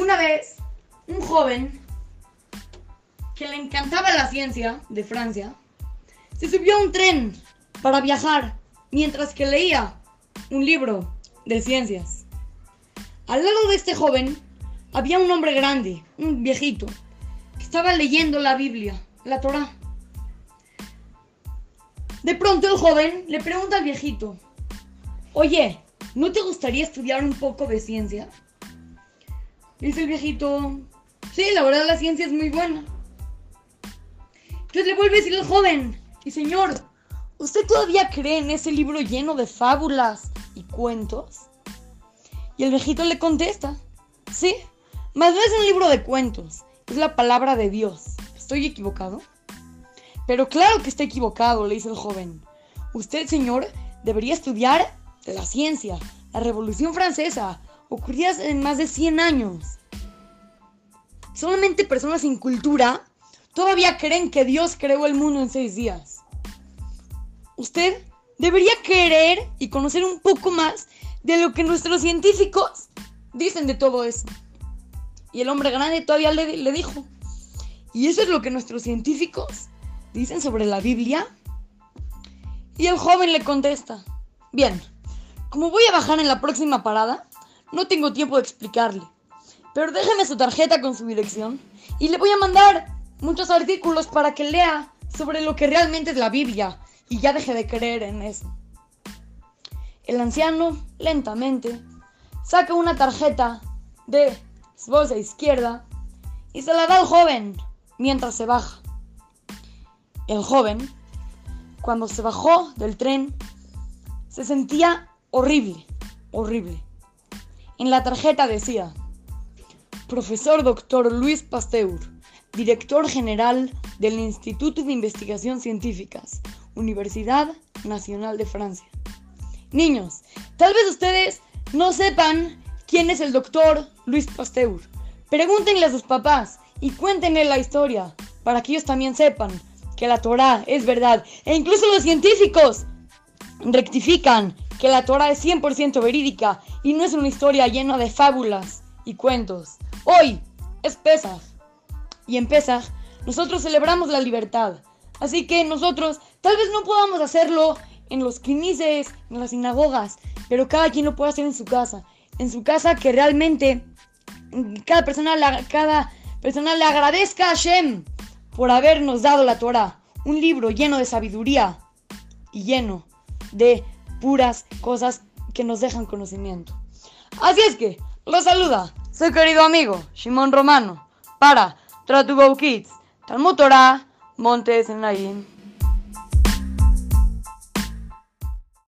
Una vez, un joven que le encantaba la ciencia de Francia, se subió a un tren para viajar mientras que leía un libro de ciencias. Al lado de este joven había un hombre grande, un viejito, que estaba leyendo la Biblia, la Torá. De pronto el joven le pregunta al viejito, oye, ¿no te gustaría estudiar un poco de ciencia? Dice el viejito, sí, la verdad la ciencia es muy buena. Entonces le vuelve a decir el joven, y señor, ¿usted todavía cree en ese libro lleno de fábulas y cuentos? Y el viejito le contesta, sí, mas no es un libro de cuentos, es la palabra de Dios. ¿Estoy equivocado? Pero claro que está equivocado, le dice el joven. Usted, señor, debería estudiar la ciencia, la Revolución Francesa, ocurrida en más de 100 años. Solamente personas sin cultura todavía creen que Dios creó el mundo en seis días. Usted debería querer y conocer un poco más de lo que nuestros científicos dicen de todo eso. Y el hombre grande todavía le, le dijo, ¿y eso es lo que nuestros científicos dicen sobre la Biblia? Y el joven le contesta, bien, como voy a bajar en la próxima parada, no tengo tiempo de explicarle. Pero déjeme su tarjeta con su dirección y le voy a mandar muchos artículos para que lea sobre lo que realmente es la Biblia y ya deje de creer en eso. El anciano, lentamente, saca una tarjeta de su bolsa izquierda y se la da al joven mientras se baja. El joven, cuando se bajó del tren, se sentía horrible, horrible. En la tarjeta decía, Profesor Dr. Luis Pasteur, Director General del Instituto de Investigación Científicas, Universidad Nacional de Francia. Niños, tal vez ustedes no sepan quién es el doctor Luis Pasteur. Pregúntenle a sus papás y cuéntenle la historia para que ellos también sepan que la Torah es verdad. E incluso los científicos rectifican que la Torah es 100% verídica y no es una historia llena de fábulas y cuentos. Hoy es Pesach y en Pesach nosotros celebramos la libertad. Así que nosotros tal vez no podamos hacerlo en los quinices, en las sinagogas, pero cada quien lo puede hacer en su casa. En su casa que realmente cada persona, cada persona le agradezca a Hashem por habernos dado la Torah. Un libro lleno de sabiduría y lleno de puras cosas que nos dejan conocimiento. Así es que, los saluda su querido amigo Shimon Romano para Tratugo Kids, Talmud Torah, Montes en